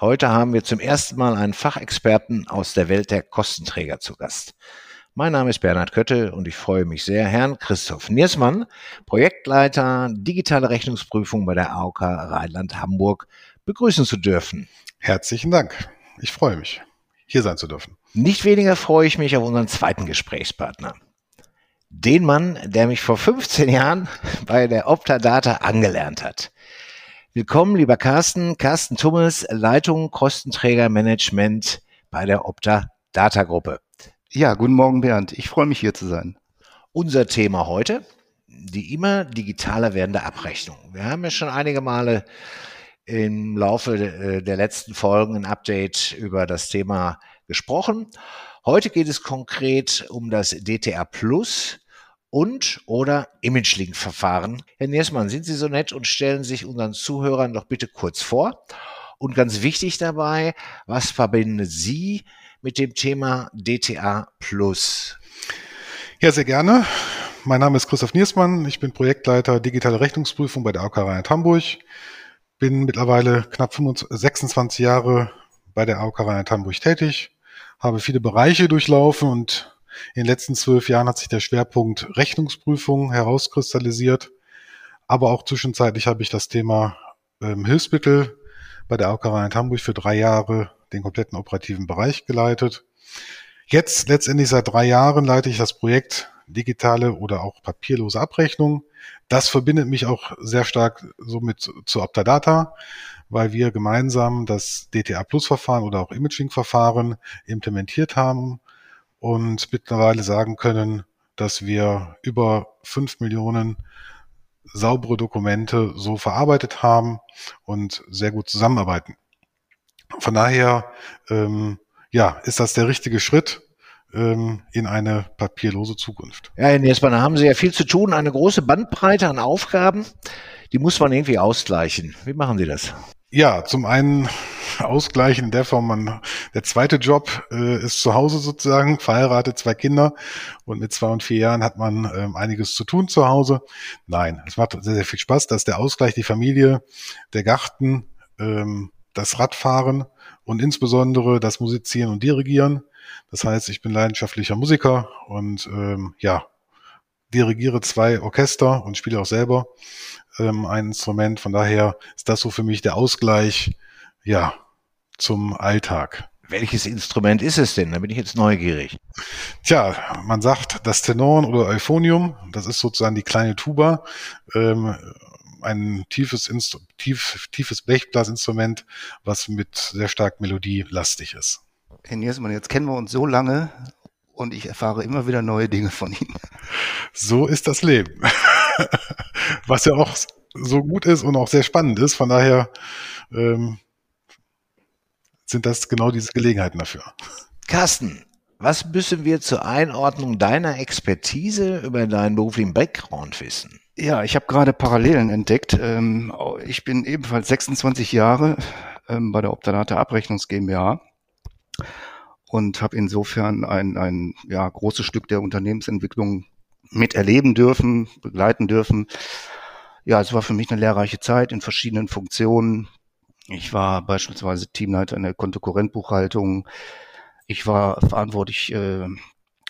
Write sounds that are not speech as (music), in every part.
Heute haben wir zum ersten Mal einen Fachexperten aus der Welt der Kostenträger zu Gast. Mein Name ist Bernhard Köttel und ich freue mich sehr, Herrn Christoph Niersmann, Projektleiter digitale Rechnungsprüfung bei der AOK Rheinland-Hamburg, begrüßen zu dürfen. Herzlichen Dank. Ich freue mich, hier sein zu dürfen. Nicht weniger freue ich mich auf unseren zweiten Gesprächspartner. Den Mann, der mich vor 15 Jahren bei der Optadata angelernt hat. Willkommen, lieber Carsten. Carsten Tummes, Leitung Kostenträgermanagement bei der Opta Data Gruppe. Ja, guten Morgen, Bernd. Ich freue mich hier zu sein. Unser Thema heute, die immer digitaler werdende Abrechnung. Wir haben ja schon einige Male im Laufe äh, der letzten Folgen ein Update über das Thema gesprochen. Heute geht es konkret um das DTA Plus und oder Image-Link-Verfahren. Herr Niersmann, sind Sie so nett und stellen sich unseren Zuhörern doch bitte kurz vor. Und ganz wichtig dabei, was verbindet Sie mit dem Thema DTA Plus? Ja, sehr gerne. Mein Name ist Christoph Niersmann. Ich bin Projektleiter digitale Rechnungsprüfung bei der AOK Rheinland Hamburg. Bin mittlerweile knapp 25, 26 Jahre bei der AOK Rheinland Hamburg tätig, habe viele Bereiche durchlaufen und in den letzten zwölf Jahren hat sich der Schwerpunkt Rechnungsprüfung herauskristallisiert. Aber auch zwischenzeitlich habe ich das Thema ähm, Hilfsmittel bei der AOK in Hamburg für drei Jahre den kompletten operativen Bereich geleitet. Jetzt, letztendlich seit drei Jahren, leite ich das Projekt digitale oder auch papierlose Abrechnung. Das verbindet mich auch sehr stark somit zu Optadata, weil wir gemeinsam das DTA Plus Verfahren oder auch Imaging Verfahren implementiert haben und mittlerweile sagen können, dass wir über fünf Millionen saubere Dokumente so verarbeitet haben und sehr gut zusammenarbeiten. Von daher, ähm, ja, ist das der richtige Schritt ähm, in eine papierlose Zukunft. Ja, Herr Niesmann, da haben Sie ja viel zu tun, eine große Bandbreite an Aufgaben, die muss man irgendwie ausgleichen. Wie machen Sie das? Ja, zum einen ausgleichen in der Form, man, der zweite Job äh, ist zu Hause sozusagen, verheiratet, zwei Kinder und mit zwei und vier Jahren hat man ähm, einiges zu tun zu Hause. Nein, es macht sehr, sehr viel Spaß, dass der Ausgleich, die Familie, der Garten, ähm, das Radfahren und insbesondere das Musizieren und Dirigieren. Das heißt, ich bin leidenschaftlicher Musiker und ähm, ja, dirigiere zwei Orchester und spiele auch selber ähm, ein Instrument. Von daher ist das so für mich der Ausgleich, ja, zum Alltag. Welches Instrument ist es denn? Da bin ich jetzt neugierig. Tja, man sagt das Tenorn oder Euphonium. Das ist sozusagen die kleine Tuba. Ähm, ein tiefes, Instru tief, tiefes Blechblasinstrument, was mit sehr stark melodielastig ist. Herr Niersmann, jetzt kennen wir uns so lange und ich erfahre immer wieder neue Dinge von Ihnen. So ist das Leben. (laughs) Was ja auch so gut ist und auch sehr spannend ist. Von daher ähm, sind das genau diese Gelegenheiten dafür. Carsten, was müssen wir zur Einordnung deiner Expertise über deinen beruflichen Background wissen? Ja, ich habe gerade Parallelen entdeckt. Ähm, ich bin ebenfalls 26 Jahre ähm, bei der Optanate Abrechnungs GmbH und habe insofern ein, ein ja, großes Stück der Unternehmensentwicklung miterleben dürfen, begleiten dürfen. Ja, es war für mich eine lehrreiche Zeit in verschiedenen Funktionen. Ich war beispielsweise Teamleiter in der Kontokorrentbuchhaltung. Ich war verantwortlich äh,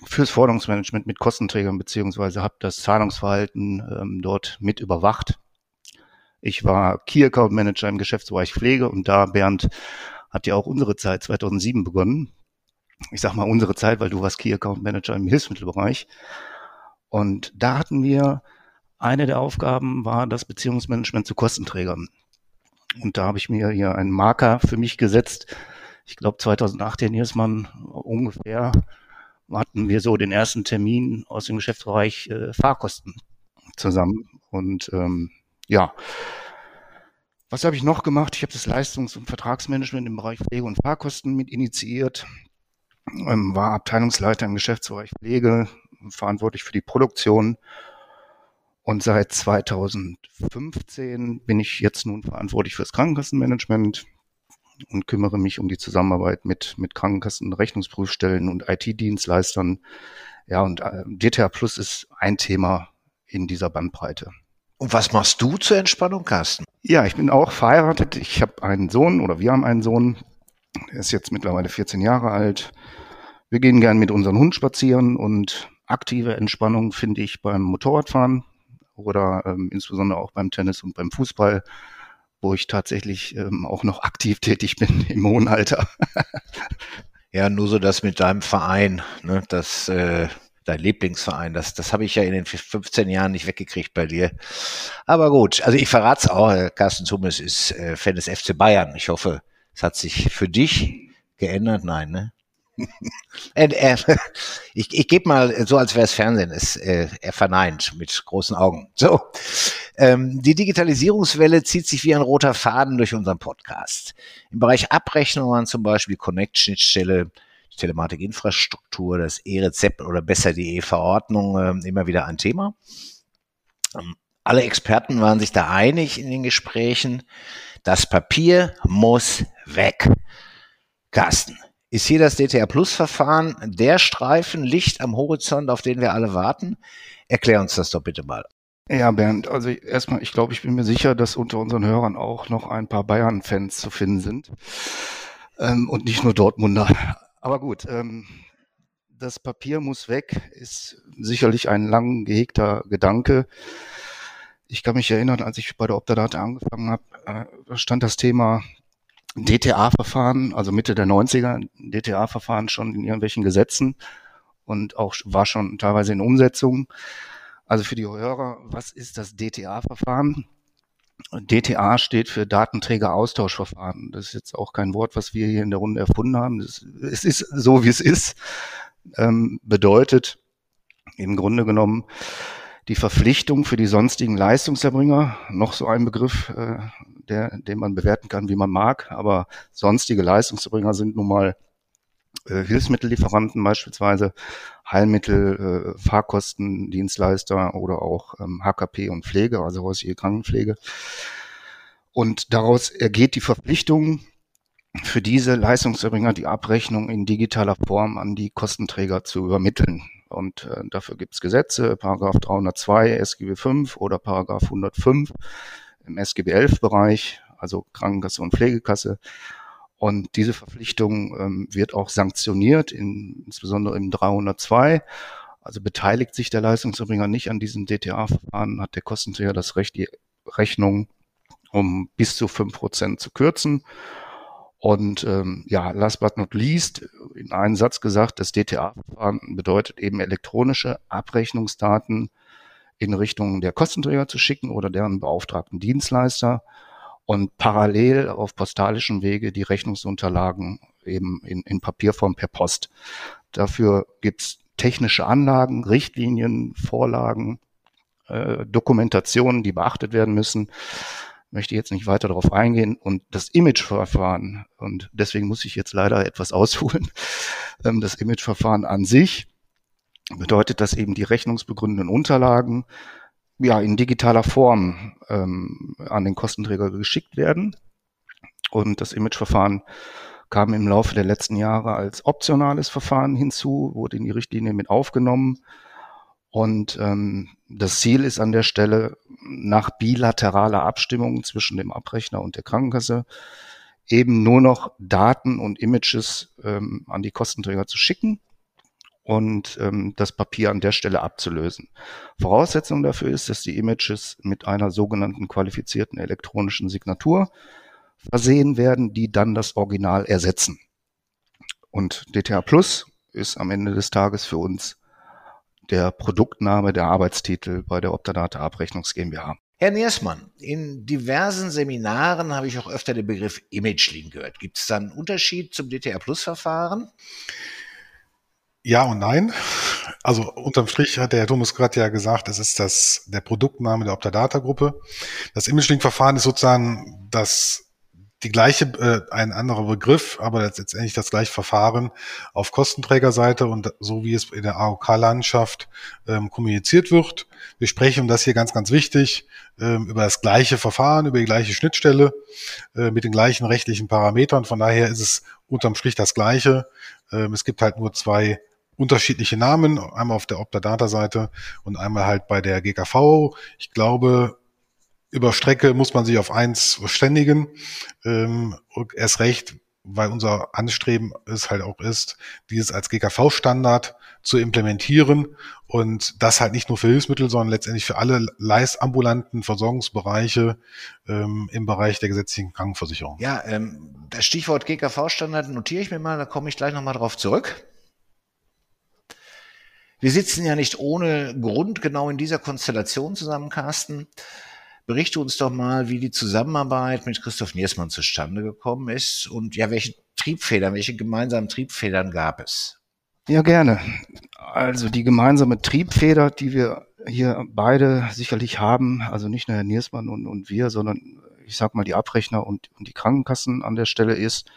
fürs Forderungsmanagement mit Kostenträgern beziehungsweise habe das Zahlungsverhalten ähm, dort mit überwacht. Ich war Key Account Manager im Geschäftsbereich Pflege und da, Bernd, hat ja auch unsere Zeit 2007 begonnen ich sag mal unsere Zeit, weil du warst Key Account Manager im Hilfsmittelbereich. Und da hatten wir, eine der Aufgaben war das Beziehungsmanagement zu Kostenträgern. Und da habe ich mir hier einen Marker für mich gesetzt. Ich glaube 2008, Herr Niersmann, ungefähr hatten wir so den ersten Termin aus dem Geschäftsbereich äh, Fahrkosten zusammen. Und ähm, ja, Was habe ich noch gemacht? Ich habe das Leistungs- und Vertragsmanagement im Bereich Pflege und Fahrkosten mit initiiert, ähm, war Abteilungsleiter im Geschäftsbereich Pflege, verantwortlich für die Produktion. Und seit 2015 bin ich jetzt nun verantwortlich für das Krankenkassenmanagement und kümmere mich um die Zusammenarbeit mit, mit Krankenkassen, Rechnungsprüfstellen und IT-Dienstleistern. Ja, und äh, DTA Plus ist ein Thema in dieser Bandbreite. Und was machst du zur Entspannung, Carsten? Ja, ich bin auch verheiratet. Ich habe einen Sohn oder wir haben einen Sohn. Er ist jetzt mittlerweile 14 Jahre alt. Wir gehen gern mit unserem Hund spazieren und aktive Entspannung finde ich beim Motorradfahren oder ähm, insbesondere auch beim Tennis und beim Fußball, wo ich tatsächlich ähm, auch noch aktiv (laughs) tätig bin im hohen Alter. (laughs) ja, nur so das mit deinem Verein, ne, das äh, dein Lieblingsverein. Das, das habe ich ja in den 15 Jahren nicht weggekriegt bei dir. Aber gut, also ich verrate es auch. Carsten Zummes ist äh, Fan des FC Bayern. Ich hoffe, es hat sich für dich geändert. Nein, ne? Äh, äh, (laughs) ich ich gebe mal so, als wäre es Fernsehen. Es, äh, er verneint mit großen Augen. So, ähm, die Digitalisierungswelle zieht sich wie ein roter Faden durch unseren Podcast. Im Bereich Abrechnung waren zum Beispiel Connect-Schnittstelle, Telematikinfrastruktur, das E-Rezept oder besser die E-Verordnung äh, immer wieder ein Thema. Ähm, alle Experten waren sich da einig in den Gesprächen. Das Papier muss weg. Carsten, ist hier das DTR Plus Verfahren der Streifen Licht am Horizont, auf den wir alle warten? Erklär uns das doch bitte mal. Ja, Bernd, also erstmal, ich glaube, ich bin mir sicher, dass unter unseren Hörern auch noch ein paar Bayern-Fans zu finden sind. Ähm, und nicht nur Dortmunder. Aber gut, ähm, das Papier muss weg, ist sicherlich ein lang gehegter Gedanke. Ich kann mich erinnern, als ich bei der Optadata angefangen habe, äh, stand das Thema DTA-Verfahren, also Mitte der 90er, DTA-Verfahren schon in irgendwelchen Gesetzen und auch war schon teilweise in Umsetzung. Also für die Hörer, was ist das DTA-Verfahren? DTA steht für Datenträgeraustauschverfahren. Das ist jetzt auch kein Wort, was wir hier in der Runde erfunden haben. Das, es ist so, wie es ist. Ähm, bedeutet im Grunde genommen die Verpflichtung für die sonstigen Leistungserbringer, noch so ein Begriff, äh, der, den man bewerten kann, wie man mag, aber sonstige Leistungserbringer sind nun mal äh, Hilfsmittellieferanten beispielsweise, Heilmittel, äh, Fahrkosten, Dienstleister oder auch ähm, HKP und Pflege, also häusliche Krankenpflege. Und daraus ergeht die Verpflichtung, für diese Leistungserbringer die Abrechnung in digitaler Form an die Kostenträger zu übermitteln. Und äh, dafür gibt es Gesetze, Paragraph 302 SGB 5 oder Paragraph 105 im SGB 11 Bereich, also Krankenkasse und Pflegekasse. Und diese Verpflichtung ähm, wird auch sanktioniert, in, insbesondere im 302. Also beteiligt sich der Leistungserbringer nicht an diesem DTA-Verfahren, hat der Kostenträger das Recht, die Rechnung um bis zu fünf Prozent zu kürzen. Und ähm, ja, last but not least, in einem Satz gesagt, das DTA-Verfahren bedeutet eben elektronische Abrechnungsdaten in Richtung der Kostenträger zu schicken oder deren beauftragten Dienstleister und parallel auf postalischem Wege die Rechnungsunterlagen eben in, in Papierform per Post. Dafür gibt's technische Anlagen, Richtlinien, Vorlagen, äh, Dokumentationen, die beachtet werden müssen. Möchte jetzt nicht weiter darauf eingehen. Und das Imageverfahren, und deswegen muss ich jetzt leider etwas (laughs) ausholen, ähm, das Imageverfahren an sich bedeutet, dass eben die rechnungsbegründenden Unterlagen ja, in digitaler Form ähm, an den Kostenträger geschickt werden. Und das Imageverfahren kam im Laufe der letzten Jahre als optionales Verfahren hinzu, wurde in die Richtlinie mit aufgenommen. Und ähm, das Ziel ist an der Stelle, nach bilateraler Abstimmung zwischen dem Abrechner und der Krankenkasse eben nur noch Daten und Images ähm, an die Kostenträger zu schicken und ähm, das Papier an der Stelle abzulösen. Voraussetzung dafür ist, dass die Images mit einer sogenannten qualifizierten elektronischen Signatur versehen werden, die dann das Original ersetzen. Und DTA Plus ist am Ende des Tages für uns der Produktname, der Arbeitstitel bei der Optadata Abrechnungs GmbH. Herr Niersmann, in diversen Seminaren habe ich auch öfter den Begriff Image gehört. Gibt es da einen Unterschied zum DTA Plus Verfahren? Ja und nein. Also unterm Strich hat der Herr Thomas gerade ja gesagt, es ist das, der Produktname der Optadata-Gruppe. Das Imaging-Verfahren ist sozusagen das die gleiche, äh, ein anderer Begriff, aber letztendlich das gleiche Verfahren auf Kostenträgerseite und so wie es in der AOK-Landschaft ähm, kommuniziert wird. Wir sprechen, und das hier ganz, ganz wichtig, ähm, über das gleiche Verfahren, über die gleiche Schnittstelle, äh, mit den gleichen rechtlichen Parametern. Von daher ist es unterm Strich das gleiche. Ähm, es gibt halt nur zwei unterschiedliche Namen, einmal auf der Optadata-Seite und einmal halt bei der GKV. Ich glaube, über Strecke muss man sich auf eins verständigen. Ähm, erst recht, weil unser Anstreben es halt auch ist, dieses als GKV-Standard zu implementieren und das halt nicht nur für Hilfsmittel, sondern letztendlich für alle leistambulanten Versorgungsbereiche ähm, im Bereich der gesetzlichen Krankenversicherung. Ja, ähm, das Stichwort GKV-Standard notiere ich mir mal, da komme ich gleich nochmal drauf zurück. Wir sitzen ja nicht ohne Grund genau in dieser Konstellation zusammen, Carsten. Berichte uns doch mal, wie die Zusammenarbeit mit Christoph Niersmann zustande gekommen ist und ja, welche Triebfedern, welche gemeinsamen Triebfedern gab es? Ja, gerne. Also die gemeinsame Triebfeder, die wir hier beide sicherlich haben, also nicht nur Herr Niersmann und, und wir, sondern ich sag mal die Abrechner und, und die Krankenkassen an der Stelle ist,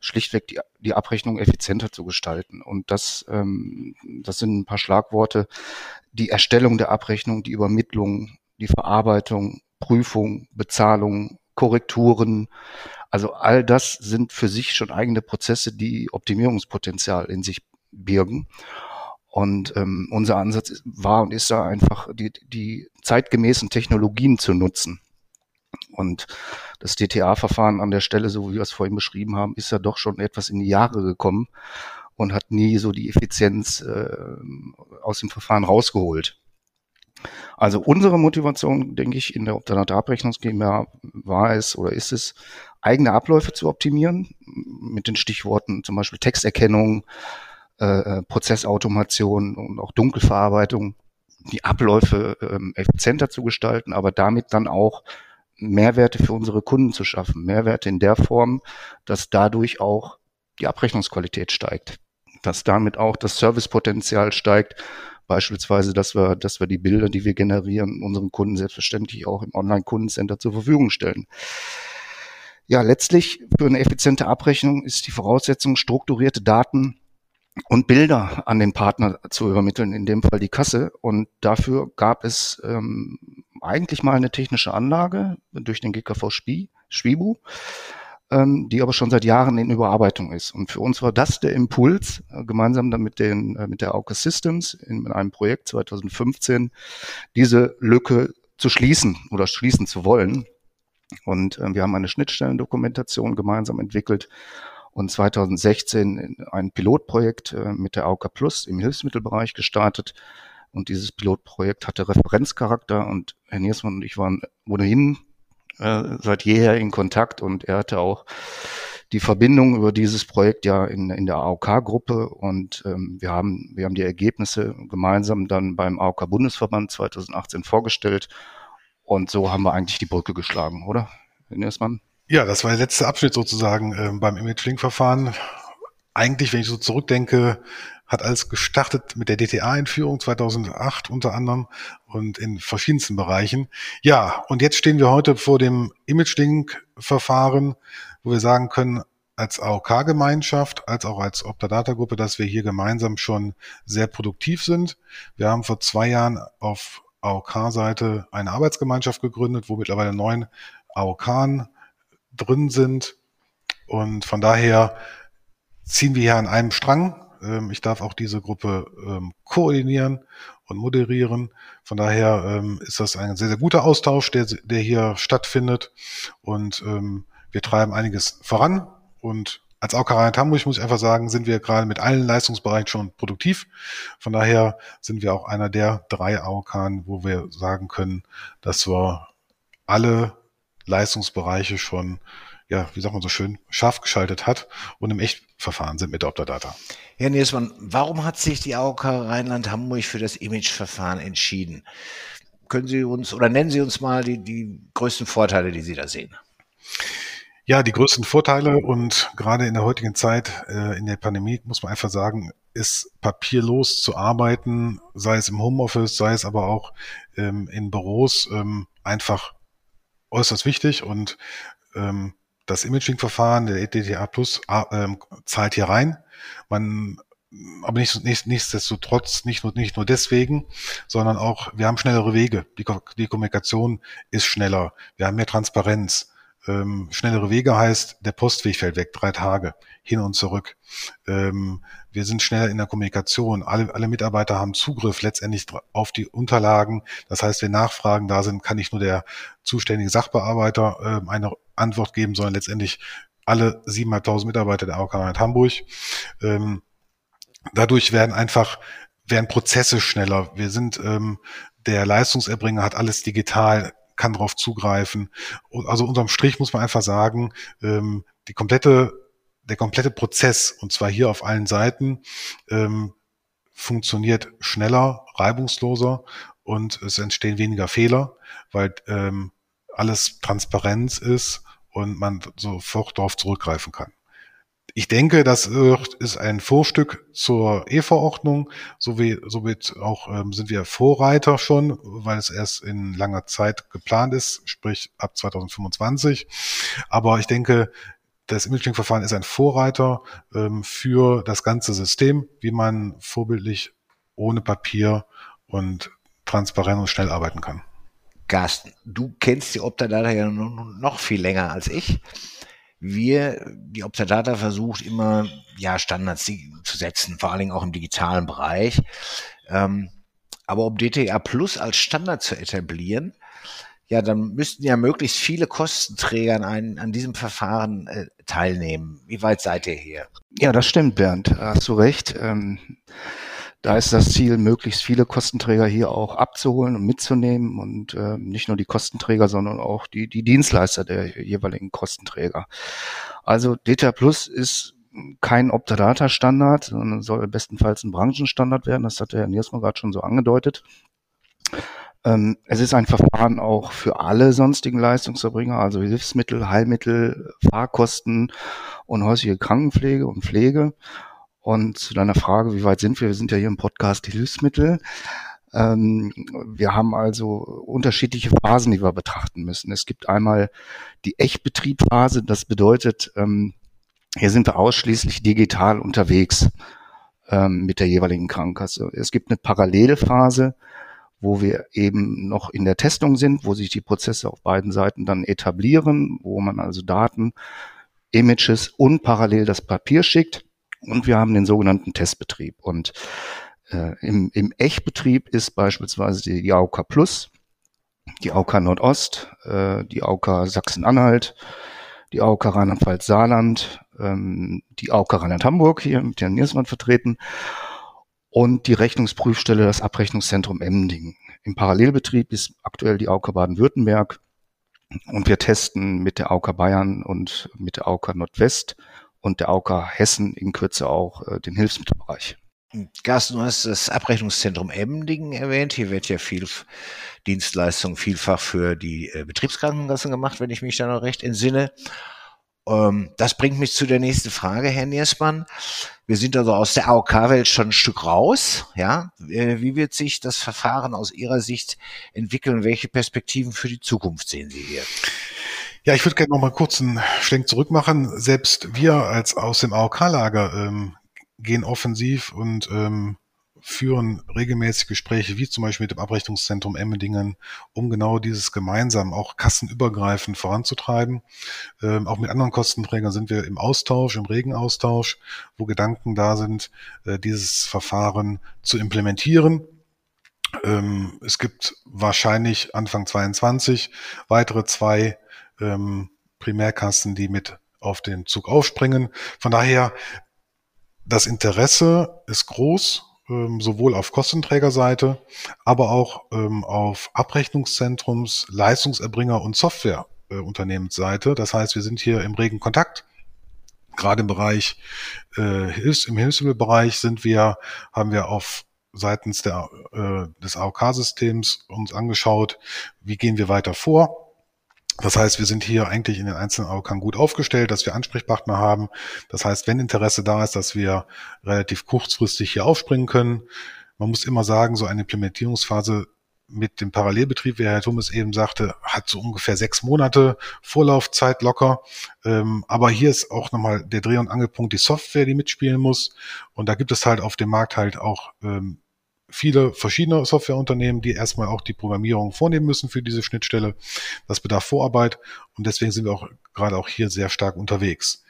schlichtweg die, die Abrechnung effizienter zu gestalten. Und das, ähm, das sind ein paar Schlagworte. Die Erstellung der Abrechnung, die Übermittlung, die Verarbeitung, Prüfung, Bezahlung, Korrekturen. Also all das sind für sich schon eigene Prozesse, die Optimierungspotenzial in sich birgen. Und ähm, unser Ansatz war und ist da einfach, die, die zeitgemäßen Technologien zu nutzen. Und das DTA-Verfahren an der Stelle, so wie wir es vorhin beschrieben haben, ist ja doch schon etwas in die Jahre gekommen und hat nie so die Effizienz äh, aus dem Verfahren rausgeholt. Also unsere Motivation, denke ich, in der Obdanate Abrechnungs GmbH war es oder ist es, eigene Abläufe zu optimieren mit den Stichworten zum Beispiel Texterkennung, äh, äh Prozessautomation und auch Dunkelverarbeitung, die Abläufe ähm, effizienter zu gestalten, aber damit dann auch Mehrwerte für unsere Kunden zu schaffen. Mehrwerte in der Form, dass dadurch auch die Abrechnungsqualität steigt, dass damit auch das Servicepotenzial steigt Beispielsweise, dass wir, dass wir die Bilder, die wir generieren, unseren Kunden selbstverständlich auch im Online-Kundencenter zur Verfügung stellen. Ja, letztlich für eine effiziente Abrechnung ist die Voraussetzung, strukturierte Daten und Bilder an den Partner zu übermitteln, in dem Fall die Kasse. Und dafür gab es ähm, eigentlich mal eine technische Anlage durch den GKV Spie, Schwibu ähm, die aber schon seit Jahren in Überarbeitung ist. Und für uns war das der Impuls, äh, gemeinsam dann mit, den, äh, mit der Auke Systems in, in einem Projekt 2015, diese Lücke zu schließen oder schließen zu wollen. Und äh, wir haben eine Schnittstellendokumentation gemeinsam entwickelt und 2016 ein Pilotprojekt äh, mit der AUKA Plus im Hilfsmittelbereich gestartet. Und dieses Pilotprojekt hatte Referenzcharakter und Herr Niersmann und ich waren ohnehin äh, seit jeher in Kontakt und er hatte auch die Verbindung über dieses Projekt ja in, in der AOK-Gruppe und ähm, wir haben wir haben die Ergebnisse gemeinsam dann beim AOK-Bundesverband 2018 vorgestellt und so haben wir eigentlich die Brücke geschlagen, oder? Niersmann? Ja, das war der letzte Abschnitt sozusagen äh, beim Image-Link-Verfahren. Eigentlich, wenn ich so zurückdenke, hat alles gestartet mit der DTA-Einführung 2008 unter anderem und in verschiedensten Bereichen. Ja, und jetzt stehen wir heute vor dem Image-Link-Verfahren, wo wir sagen können, als AOK-Gemeinschaft, als auch als Optadata-Gruppe, dass wir hier gemeinsam schon sehr produktiv sind. Wir haben vor zwei Jahren auf AOK-Seite eine Arbeitsgemeinschaft gegründet, wo mittlerweile neun AOK drin sind. Und von daher ziehen wir hier an einem Strang ähm, ich darf auch diese Gruppe ähm, koordinieren und moderieren. Von daher ähm, ist das ein sehr, sehr guter Austausch, der, der hier stattfindet. Und wir treiben einiges voran. Und als AOK Hamburg muss ich einfach sagen, sind wir gerade mit allen Leistungsbereichen schon produktiv. Von daher sind wir auch einer der drei AOK, wo wir sagen können, dass wir alle Leistungsbereiche schon ja, wie sagt man so schön, scharf geschaltet hat und im Echtverfahren sind mit der Optadata. Herr Niesmann, warum hat sich die AOK Rheinland-Hamburg für das Imageverfahren entschieden? Können Sie uns oder nennen Sie uns mal die, die größten Vorteile, die Sie da sehen? Ja, die größten Vorteile und gerade in der heutigen Zeit, äh, in der Pandemie, muss man einfach sagen, ist papierlos zu arbeiten, sei es im Homeoffice, sei es aber auch ähm, in Büros, ähm, einfach äußerst wichtig und ähm, das Imaging-Verfahren der EDTA Plus äh, zahlt hier rein. Man aber nicht, nicht, nichtsdestotrotz, nicht nur, nicht nur deswegen, sondern auch, wir haben schnellere Wege. Die, die Kommunikation ist schneller. Wir haben mehr Transparenz. Ähm, schnellere Wege heißt, der Postweg fällt weg, drei Tage, hin und zurück. Ähm, wir sind schneller in der Kommunikation. Alle, alle Mitarbeiter haben Zugriff letztendlich auf die Unterlagen. Das heißt, wenn Nachfragen da sind, kann nicht nur der zuständige Sachbearbeiter äh, eine Antwort geben, sondern letztendlich alle 7.500 Mitarbeiter der AOK Hamburg. Ähm, dadurch werden einfach werden Prozesse schneller. Wir sind ähm, der Leistungserbringer hat alles digital, kann darauf zugreifen. Also unterm Strich muss man einfach sagen, ähm, die komplette der komplette Prozess und zwar hier auf allen Seiten ähm, funktioniert schneller, reibungsloser und es entstehen weniger Fehler, weil ähm, alles Transparenz ist und man sofort darauf zurückgreifen kann. Ich denke, das ist ein Vorstück zur E-Verordnung. So wie, so wird auch, ähm, sind wir Vorreiter schon, weil es erst in langer Zeit geplant ist, sprich ab 2025. Aber ich denke, das Imaging-Verfahren ist ein Vorreiter ähm, für das ganze System, wie man vorbildlich ohne Papier und transparent und schnell arbeiten kann. Carsten, du kennst die Optadata ja noch viel länger als ich. Wir, die Optadata versucht immer, ja, Standards zu setzen, vor allen Dingen auch im digitalen Bereich. Ähm, aber um DTA Plus als Standard zu etablieren, ja, dann müssten ja möglichst viele Kostenträger an, ein, an diesem Verfahren äh, teilnehmen. Wie weit seid ihr hier? Ja, das stimmt, Bernd. Hast du recht. Ähm, da ist das Ziel, möglichst viele Kostenträger hier auch abzuholen und mitzunehmen und äh, nicht nur die Kostenträger, sondern auch die, die Dienstleister der jeweiligen Kostenträger. Also DTA Plus ist kein Optadata-Standard, sondern soll bestenfalls ein Branchenstandard werden. Das hat der Herr Niersmann gerade schon so angedeutet. Ähm, es ist ein Verfahren auch für alle sonstigen Leistungserbringer, also Hilfsmittel, Heilmittel, Fahrkosten und häusliche Krankenpflege und Pflege. Und zu deiner Frage, wie weit sind wir? Wir sind ja hier im Podcast Hilfsmittel. Ähm, wir haben also unterschiedliche Phasen, die wir betrachten müssen. Es gibt einmal die Echtbetriebphase, das bedeutet, ähm, hier sind wir ausschließlich digital unterwegs ähm, mit der jeweiligen Krankenkasse. Es gibt eine Parallelphase, wo wir eben noch in der Testung sind, wo sich die Prozesse auf beiden Seiten dann etablieren, wo man also Daten, Images und parallel das Papier schickt. Und wir haben den sogenannten Testbetrieb. Und äh, im, im Echtbetrieb ist beispielsweise die AOK Plus, die AOK Nordost, äh, die AOK Sachsen-Anhalt, die AOK Rheinland-Pfalz-Saarland, ähm, die AOK Rheinland-Hamburg hier mit Herrn Niersmann vertreten und die Rechnungsprüfstelle das Abrechnungszentrum Emding. Im Parallelbetrieb ist aktuell die AOK Baden-Württemberg und wir testen mit der AOK Bayern und mit der AOK Nordwest und der AOK Hessen in Kürze auch äh, den Hilfsmittelbereich. Carsten, du hast das Abrechnungszentrum Emdingen erwähnt. Hier wird ja viel Dienstleistung vielfach für die äh, Betriebskrankenkassen gemacht, wenn ich mich da noch recht entsinne. Ähm, das bringt mich zu der nächsten Frage, Herr Niersmann. Wir sind also aus der AOK-Welt schon ein Stück raus. Ja, äh, wie wird sich das Verfahren aus Ihrer Sicht entwickeln? Welche Perspektiven für die Zukunft sehen Sie hier? Ja, ich würde gerne noch mal kurz einen Schlenk zurück machen. Selbst wir als aus dem AOK-Lager ähm, gehen offensiv und ähm, führen regelmäßig Gespräche, wie zum Beispiel mit dem Abrechnungszentrum Emmendingen, um genau dieses gemeinsam auch kassenübergreifend voranzutreiben. Ähm, auch mit anderen Kostenträgern sind wir im Austausch, im regen Austausch, wo Gedanken da sind, äh, dieses Verfahren zu implementieren. Ähm, es gibt wahrscheinlich Anfang 22 weitere zwei ähm, Primärkassen, die mit auf den Zug aufspringen. Von daher, das Interesse ist groß ähm, sowohl auf Kostenträgerseite, aber auch ähm, auf Abrechnungszentrums, Leistungserbringer und Softwareunternehmensseite. Das heißt, wir sind hier im regen Kontakt. Gerade im Bereich, äh, Hilfs-, im Hilfsmittelbereich sind wir, haben wir auf seitens der, äh, des AOK-Systems uns angeschaut, wie gehen wir weiter vor. Das heißt, wir sind hier eigentlich in den einzelnen AOK gut aufgestellt, dass wir Ansprechpartner haben. Das heißt, wenn Interesse da ist, dass wir relativ kurzfristig hier aufspringen können. Man muss immer sagen, so eine Implementierungsphase mit dem Parallelbetrieb, wie Herr Thomas eben sagte, hat so ungefähr sechs Monate Vorlaufzeit locker. Ähm, aber hier ist auch nochmal der Dreh- und Angelpunkt die Software, die mitspielen muss. Und da gibt es halt auf dem Markt halt auch ähm, viele verschiedene Softwareunternehmen, die erstmal auch die Programmierung vornehmen müssen für diese Schnittstelle. Das bedarf Vorarbeit und deswegen sind wir auch gerade auch hier sehr stark unterwegs.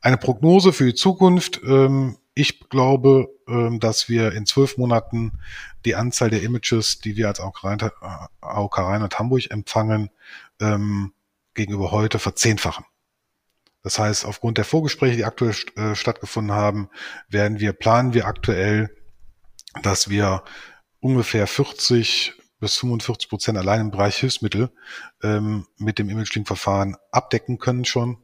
Eine Prognose für die Zukunft. Ähm, ich glaube, ähm, dass wir in zwölf Monaten die Anzahl der Images, die wir als AOK Rheinland Hamburg empfangen, ähm, gegenüber heute verzehnfachen. Das heißt, aufgrund der Vorgespräche, die aktuell äh, stattgefunden haben, werden wir, planen wir aktuell dass wir ungefähr 40 bis 45 Prozent allein im Bereich Hilfsmittel ähm, mit dem Image-Link-Verfahren abdecken können schon.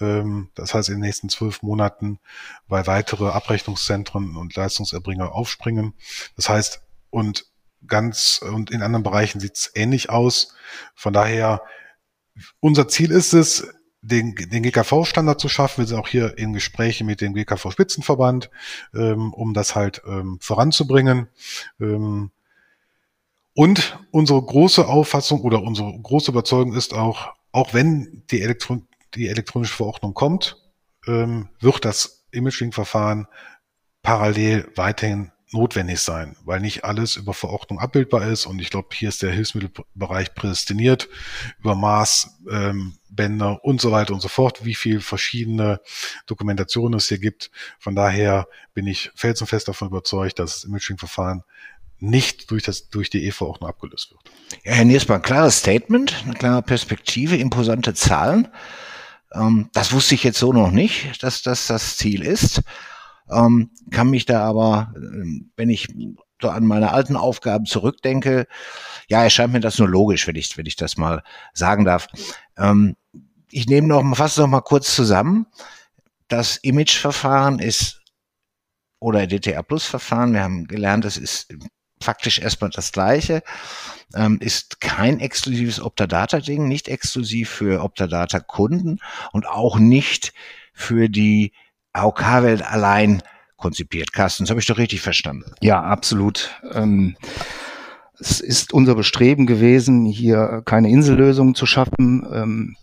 Ähm, das heißt, in den nächsten zwölf Monaten, weil weitere Abrechnungszentren und Leistungserbringer aufspringen. Das heißt, und ganz und in anderen Bereichen sieht es ähnlich aus. Von daher, unser Ziel ist es, den, den GKV-Standard zu schaffen. Wir sind auch hier in Gesprächen mit dem GKV-Spitzenverband, ähm, um das halt ähm, voranzubringen. Ähm, und unsere große Auffassung oder unsere große Überzeugung ist auch, auch wenn die, Elektron die elektronische Verordnung kommt, ähm, wird das Imaging-Verfahren parallel weiterhin notwendig sein, weil nicht alles über Verordnung abbildbar ist. Und ich glaube, hier ist der Hilfsmittelbereich prädestiniert über Maß, ähm, Bänder und so weiter und so fort, wie viel verschiedene Dokumentationen es hier gibt. Von daher bin ich felsenfest davon überzeugt, dass das Imaging-Verfahren nicht durch, das, durch die E-Verordnung abgelöst wird. Ja, Herr Niersmann, klares Statement, eine klare Perspektive, imposante Zahlen. Ähm, das wusste ich jetzt so noch nicht, dass das das Ziel ist ähm, kann mich da aber, ähm, wenn ich so an meine alten Aufgaben zurückdenke, ja, erscheint mir das nur logisch, wenn ich, wenn ich das mal sagen darf. Ähm, ich nehme noch mal, fasse noch mal kurz zusammen. Das Image-Verfahren ist oder DTA Plus Verfahren, wir haben gelernt, das ist faktisch erstmal das gleiche, ähm, ist kein exklusives Optadata-Ding, nicht exklusiv für Optadata-Kunden und auch nicht für die AOK-Welt allein konzipiert. Carsten, das habe ich doch richtig verstanden. Ja, absolut. Ähm, es ist unser Bestreben gewesen, hier keine Insellösung zu schaffen, ähm,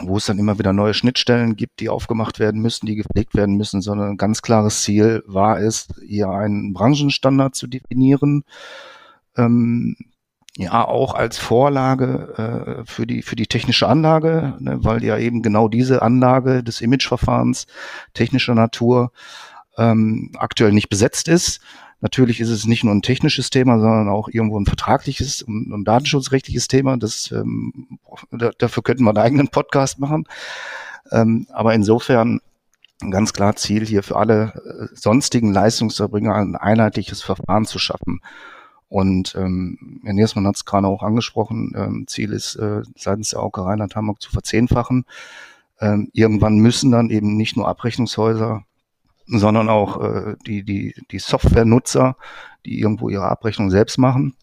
wo es dann immer wieder neue Schnittstellen gibt, die aufgemacht werden müssen, die gepflegt werden müssen, sondern ein ganz klares Ziel war es, hier einen Branchenstandard zu definieren, ähm, ja auch als Vorlage äh, für die für die technische Anlage, ne, weil ja eben genau diese Anlage des Imageverfahrens technischer Natur ähm, aktuell nicht besetzt ist. Natürlich ist es nicht nur ein technisches Thema, sondern auch irgendwo ein vertragliches und, und datenschutzrechtliches Thema. Das, ähm, da, dafür könnten wir einen eigenen Podcast machen. Ähm, aber insofern ganz klar Ziel hier für alle äh, sonstigen Leistungserbringer ein einheitliches Verfahren zu schaffen. Und ähm, Herr Niersmann hat es gerade auch angesprochen, ähm, Ziel ist äh, seitens der AOK Rheinland Hamburg zu verzehnfachen. Ähm, irgendwann müssen dann eben nicht nur Abrechnungshäuser, sondern auch äh, die, die, die Softwarenutzer, die irgendwo ihre Abrechnung selbst machen,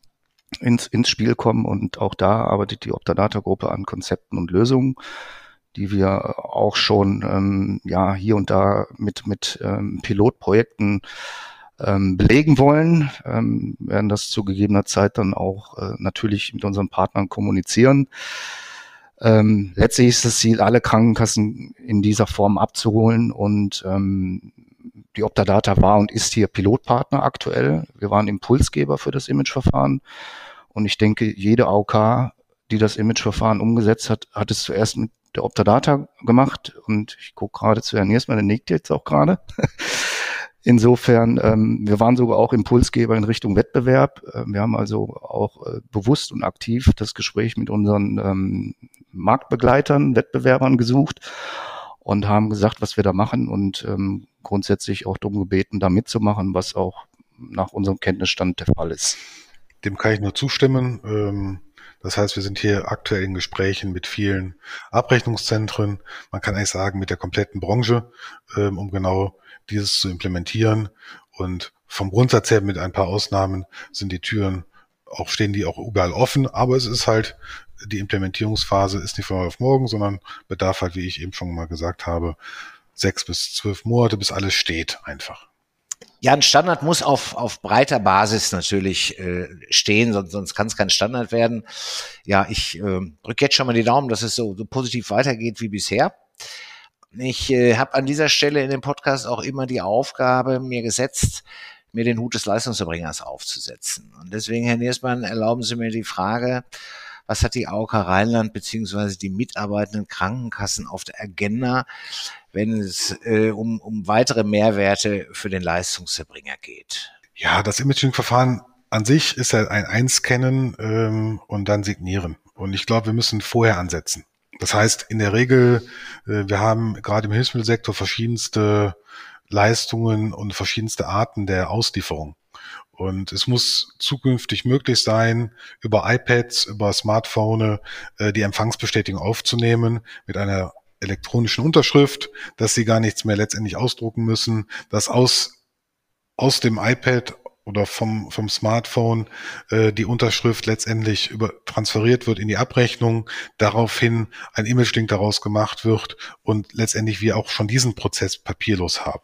ins, ins Spiel kommen. Und auch da arbeitet die Optadata-Gruppe an Konzepten und Lösungen die wir auch schon ähm, ja hier und da mit mit ähm, Pilotprojekten ähm, belegen wollen, ähm, werden das zu gegebener Zeit dann auch äh, natürlich mit unseren Partnern kommunizieren. Ähm, letztlich ist das Ziel, alle Krankenkassen in dieser Form abzuholen und ähm, die Optadata war und ist hier Pilotpartner aktuell. Wir waren Impulsgeber für das Imageverfahren und ich denke, jede AOK, die das Imageverfahren umgesetzt hat, hat es zuerst mit der Optadata gemacht und ich gucke gerade zu Herrn Niersmann, der nickt jetzt auch gerade. Insofern, ähm, wir waren sogar auch Impulsgeber in Richtung Wettbewerb. Äh, wir haben also auch äh, bewusst und aktiv das Gespräch mit unseren ähm, Marktbegleitern, Wettbewerbern gesucht und haben gesagt, was wir da machen und ähm, grundsätzlich auch darum gebeten, da mitzumachen, was auch nach unserem Kenntnisstand der Fall ist. Dem kann ich nur zustimmen. Ähm das heißt, wir sind hier aktuell in Gesprächen mit vielen Abrechnungszentren, man kann eigentlich sagen mit der kompletten Branche, ähm, um genau dieses zu implementieren. Und vom Grundsatz her mit ein paar Ausnahmen sind die Türen auch stehen die auch überall offen, aber es ist halt die Implementierungsphase ist nicht von heute auf morgen, sondern bedarf halt, wie ich eben schon mal gesagt habe, sechs bis zwölf Monate, bis alles steht einfach. Ja, ein Standard muss auf, auf breiter Basis natürlich äh, stehen, sonst, sonst kann es kein Standard werden. Ja, ich äh, drücke jetzt schon mal die Daumen, dass es so, so positiv weitergeht wie bisher. Ich äh, habe an dieser Stelle in dem Podcast auch immer die Aufgabe mir gesetzt, mir den Hut des Leistungserbringers aufzusetzen. Und deswegen, Herr Niersmann, erlauben Sie mir die Frage, was hat die AOK Rheinland beziehungsweise die mitarbeitenden Krankenkassen auf der Agenda, wenn es äh, um, um weitere Mehrwerte für den Leistungserbringer geht? Ja, das Imaging-Verfahren an sich ist ja ein Einscannen ähm, und dann signieren. Und ich glaube, wir müssen vorher ansetzen. Das heißt, in der Regel, äh, wir haben gerade im Hilfsmittelsektor verschiedenste Leistungen und verschiedenste Arten der Auslieferung. Und es muss zukünftig möglich sein, über iPads, über Smartphone äh, die Empfangsbestätigung aufzunehmen mit einer elektronischen Unterschrift, dass sie gar nichts mehr letztendlich ausdrucken müssen, dass aus, aus dem iPad oder vom, vom Smartphone äh, die Unterschrift letztendlich über, transferiert wird in die Abrechnung, daraufhin ein Image-Link daraus gemacht wird und letztendlich wir auch schon diesen Prozess papierlos haben.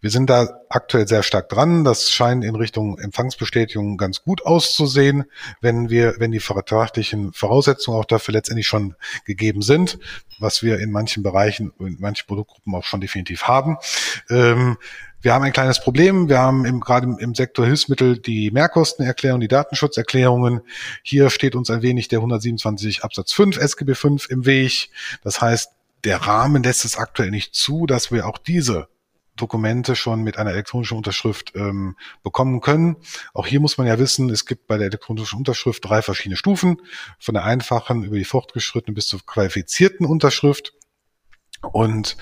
Wir sind da aktuell sehr stark dran. Das scheint in Richtung Empfangsbestätigung ganz gut auszusehen, wenn wir, wenn die vertraglichen Voraussetzungen auch dafür letztendlich schon gegeben sind, was wir in manchen Bereichen, in manchen Produktgruppen auch schon definitiv haben. Ähm, wir haben ein kleines Problem. Wir haben im, gerade im, Sektor Hilfsmittel die Mehrkostenerklärung, die Datenschutzerklärungen. Hier steht uns ein wenig der 127 Absatz 5 SGB 5 im Weg. Das heißt, der Rahmen lässt es aktuell nicht zu, dass wir auch diese Dokumente schon mit einer elektronischen Unterschrift ähm, bekommen können. Auch hier muss man ja wissen, es gibt bei der elektronischen Unterschrift drei verschiedene Stufen, von der einfachen über die fortgeschrittene bis zur qualifizierten Unterschrift. Und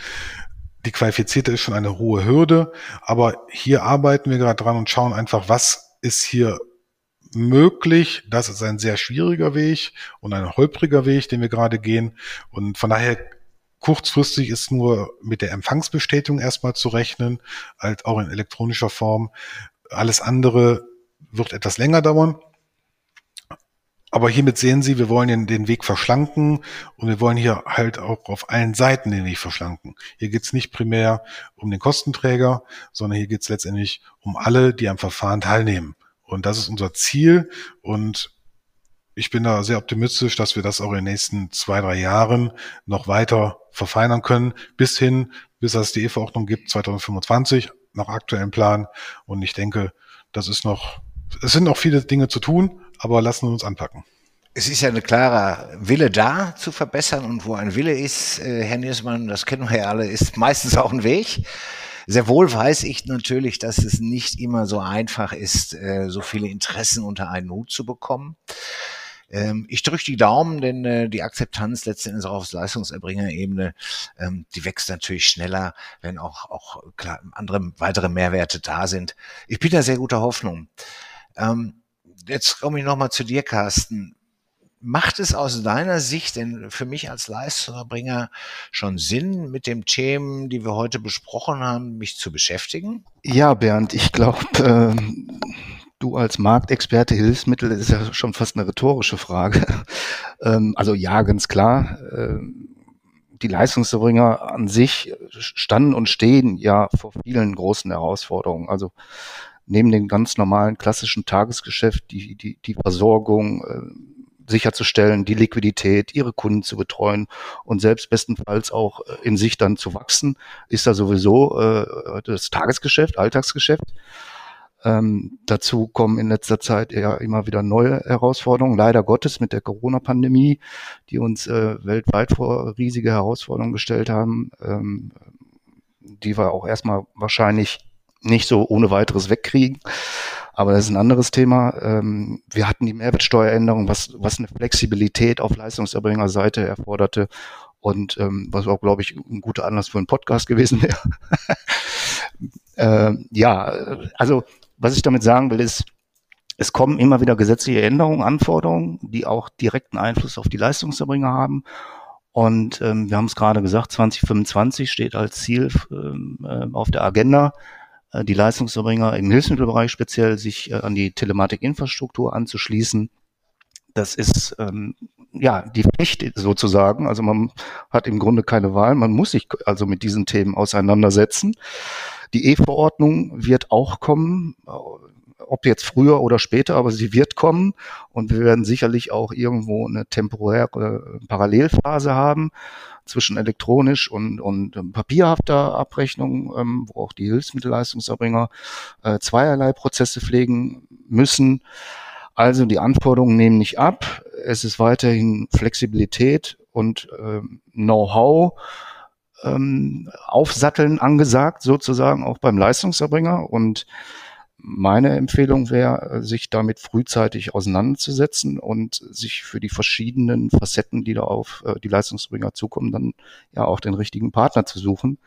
die qualifizierte ist schon eine hohe Hürde, aber hier arbeiten wir gerade dran und schauen einfach, was ist hier möglich. Das ist ein sehr schwieriger Weg und ein holpriger Weg, den wir gerade gehen. Und von daher Kurzfristig ist nur mit der Empfangsbestätigung erstmal zu rechnen, halt auch in elektronischer Form. Alles andere wird etwas länger dauern. Aber hiermit sehen Sie, wir wollen den, Weg verschlanken und wir wollen hier halt auch auf allen Seiten den Weg verschlanken. Hier geht es nicht primär um den Kostenträger, sondern hier geht es letztendlich um alle, die am Verfahren teilnehmen. Und das ist unser Ziel. Und ich bin da sehr optimistisch, dass wir das auch in den nächsten zwei, drei Jahren noch weiter verfeinern können, bis hin, bis es die E-Verordnung gibt, 2025, nach aktuellem Plan. Und ich denke, das ist noch, es sind noch viele Dinge zu tun, aber lassen wir uns anpacken. Es ist ja eine klare Wille da zu verbessern und wo ein Wille ist, äh, Herr Niersmann, das kennen wir ja alle, ist meistens auch ein Weg. Sehr wohl weiß ich natürlich, dass es nicht immer so einfach ist, äh, so viele Interessen unter einen Hut zu bekommen. Ähm, ich drücke die Daumen, denn äh, die Akzeptanz letztendlich auch auf Leistungserbringerebene, ähm, die wächst natürlich schneller, wenn auch, auch andere weitere Mehrwerte da sind. Ich bin da sehr guter Hoffnung. Ähm, jetzt komme ich nochmal zu dir, Carsten. Macht es aus deiner Sicht denn für mich als Leistungserbringer schon Sinn, mit den Themen, die wir heute besprochen haben, mich zu beschäftigen? Ja, Bernd, ich glaube, ähm, du als Marktexperte Hilfsmittel, ist ja schon fast eine rhetorische Frage. (laughs) ähm, also ja, ganz klar. Ähm, die Leistungserbringer an sich standen und stehen ja vor vielen großen Herausforderungen. Also neben dem ganz normalen klassischen Tagesgeschäft, die, die, die Versorgung äh, sicherzustellen, die Liquidität, ihre Kunden zu betreuen und selbst bestenfalls auch äh, in sich dann zu wachsen, ist da sowieso äh, das Tagesgeschäft, Alltagsgeschäft. Ähm, dazu kommen in letzter Zeit ja immer wieder neue Herausforderungen, leider Gottes mit der Corona-Pandemie, die uns äh, weltweit vor riesige Herausforderungen gestellt haben, ähm, die wir auch erstmal wahrscheinlich nicht so ohne weiteres wegkriegen. Aber das ist ein anderes Thema. Ähm, wir hatten die Mehrwertsteueränderung, was, was eine Flexibilität auf Leistungserbringerseite erforderte und ähm, was auch, glaube ich, ein guter Anlass für einen Podcast gewesen wäre. (laughs) äh, ja, also was ich damit sagen will, ist, es kommen immer wieder gesetzliche Änderungen, Anforderungen, die auch direkten Einfluss auf die Leistungserbringer haben. Und ähm, wir haben es gerade gesagt, 2025 steht als Ziel ähm, äh, auf der Agenda, die Leistungserbringer im Hilfsmittelbereich speziell sich äh, an die Telematikinfrastruktur anzuschließen. Das ist ähm, ja die Pflicht sozusagen. Also man hat im Grunde keine Wahl. Man muss sich also mit diesen Themen auseinandersetzen. Die E-Verordnung wird auch kommen, ob jetzt früher oder später, aber sie wird kommen und wir werden sicherlich auch irgendwo eine temporäre Parallelphase haben zwischen elektronisch und, und papierhafter Abrechnung, ähm, wo auch die Hilfsmittelleistungserbringer äh, zweierlei Prozesse pflegen müssen. Also die Anforderungen nehmen nicht ab. Es ist weiterhin Flexibilität und ähm, Know-how ähm, aufsatteln angesagt, sozusagen auch beim Leistungserbringer. Und meine Empfehlung wäre, sich damit frühzeitig auseinanderzusetzen und sich für die verschiedenen Facetten, die da auf äh, die Leistungsbringer zukommen, dann ja auch den richtigen Partner zu suchen,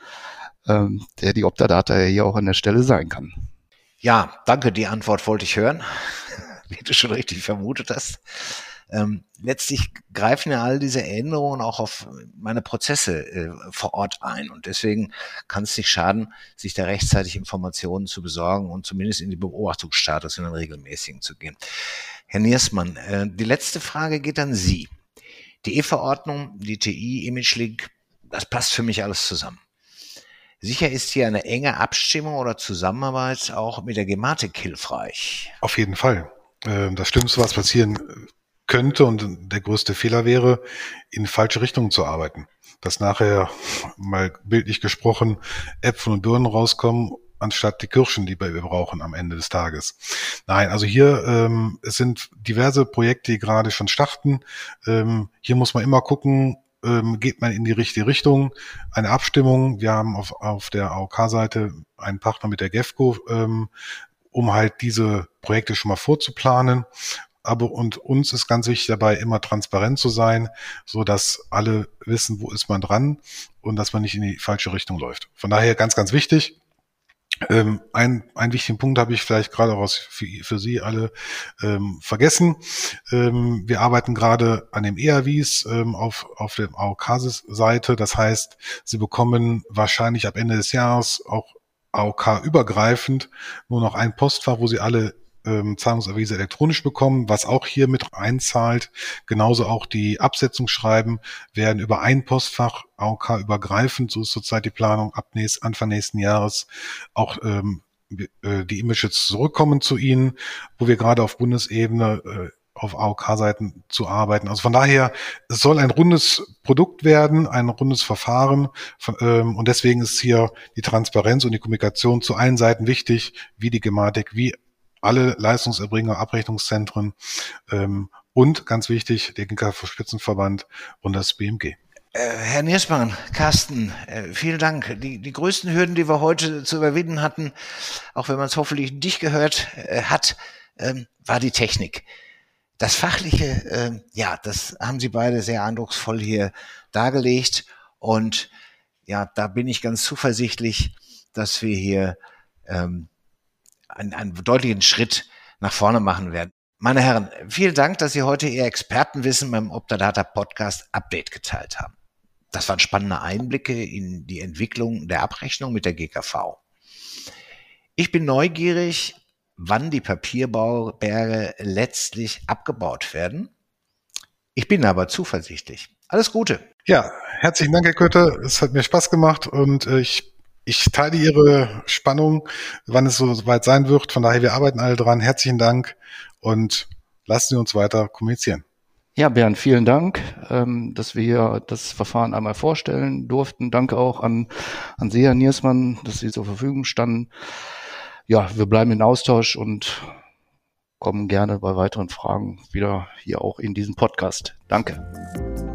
ähm, der die Optadata ja hier auch an der Stelle sein kann. Ja, danke. Die Antwort wollte ich hören, (laughs) wie du schon richtig vermutet hast. Ähm, letztlich greifen ja all diese Änderungen auch auf meine Prozesse äh, vor Ort ein. Und deswegen kann es nicht schaden, sich da rechtzeitig Informationen zu besorgen und zumindest in die Beobachtungsstatus in den regelmäßigen zu gehen. Herr Niersmann, äh, die letzte Frage geht an Sie. Die E-Verordnung, die TI, Image Link, das passt für mich alles zusammen. Sicher ist hier eine enge Abstimmung oder Zusammenarbeit auch mit der Gematik hilfreich. Auf jeden Fall. Ähm, das Schlimmste, was passieren könnte und der größte Fehler wäre, in falsche Richtungen zu arbeiten. Dass nachher mal bildlich gesprochen Äpfel und Birnen rauskommen, anstatt die Kirschen, die wir brauchen am Ende des Tages. Nein, also hier ähm, es sind diverse Projekte, die gerade schon starten. Ähm, hier muss man immer gucken, ähm, geht man in die richtige Richtung. Eine Abstimmung. Wir haben auf, auf der AOK-Seite einen Partner mit der GEFCO, ähm, um halt diese Projekte schon mal vorzuplanen aber und uns ist ganz wichtig dabei, immer transparent zu sein, so dass alle wissen, wo ist man dran und dass man nicht in die falsche Richtung läuft. Von daher ganz, ganz wichtig. Ähm, ein, einen wichtigen Punkt habe ich vielleicht gerade auch für, für Sie alle ähm, vergessen. Ähm, wir arbeiten gerade an dem ERVs ähm, auf, auf der AOK-Seite. Das heißt, Sie bekommen wahrscheinlich ab Ende des Jahres auch AOK-übergreifend nur noch ein Postfach, wo Sie alle ähm, Zahlungserwiese elektronisch bekommen, was auch hier mit einzahlt. Genauso auch die Absetzungsschreiben werden über ein Postfach AOK übergreifend, so ist zurzeit die Planung, ab nächst, Anfang nächsten Jahres auch ähm, äh, die Images zurückkommen zu Ihnen, wo wir gerade auf Bundesebene äh, auf AOK-Seiten zu arbeiten. Also von daher, es soll ein rundes Produkt werden, ein rundes Verfahren. Von, ähm, und deswegen ist hier die Transparenz und die Kommunikation zu allen Seiten wichtig, wie die Gematik, wie alle Leistungserbringer, Abrechnungszentren ähm, und ganz wichtig, der GKV-Spitzenverband und das BMG. Äh, Herr Niersmann, Carsten, äh, vielen Dank. Die, die größten Hürden, die wir heute zu überwinden hatten, auch wenn man es hoffentlich nicht gehört äh, hat, ähm, war die Technik. Das Fachliche, äh, ja, das haben Sie beide sehr eindrucksvoll hier dargelegt. Und ja, da bin ich ganz zuversichtlich, dass wir hier ähm, einen, einen deutlichen Schritt nach vorne machen werden. Meine Herren, vielen Dank, dass Sie heute Ihr Expertenwissen beim Optadata Podcast Update geteilt haben. Das waren spannende Einblicke in die Entwicklung der Abrechnung mit der GKV. Ich bin neugierig, wann die Papierbauberge letztlich abgebaut werden. Ich bin aber zuversichtlich. Alles Gute. Ja, herzlichen Dank, Herr Kötter. Es hat mir Spaß gemacht und äh, ich ich teile Ihre Spannung, wann es so weit sein wird. Von daher, wir arbeiten alle dran. Herzlichen Dank und lassen Sie uns weiter kommunizieren. Ja, Bernd, vielen Dank, ähm, dass wir das Verfahren einmal vorstellen durften. Danke auch an, an Sie, Herr Niersmann, dass Sie zur Verfügung standen. Ja, wir bleiben in Austausch und kommen gerne bei weiteren Fragen wieder hier auch in diesen Podcast. Danke.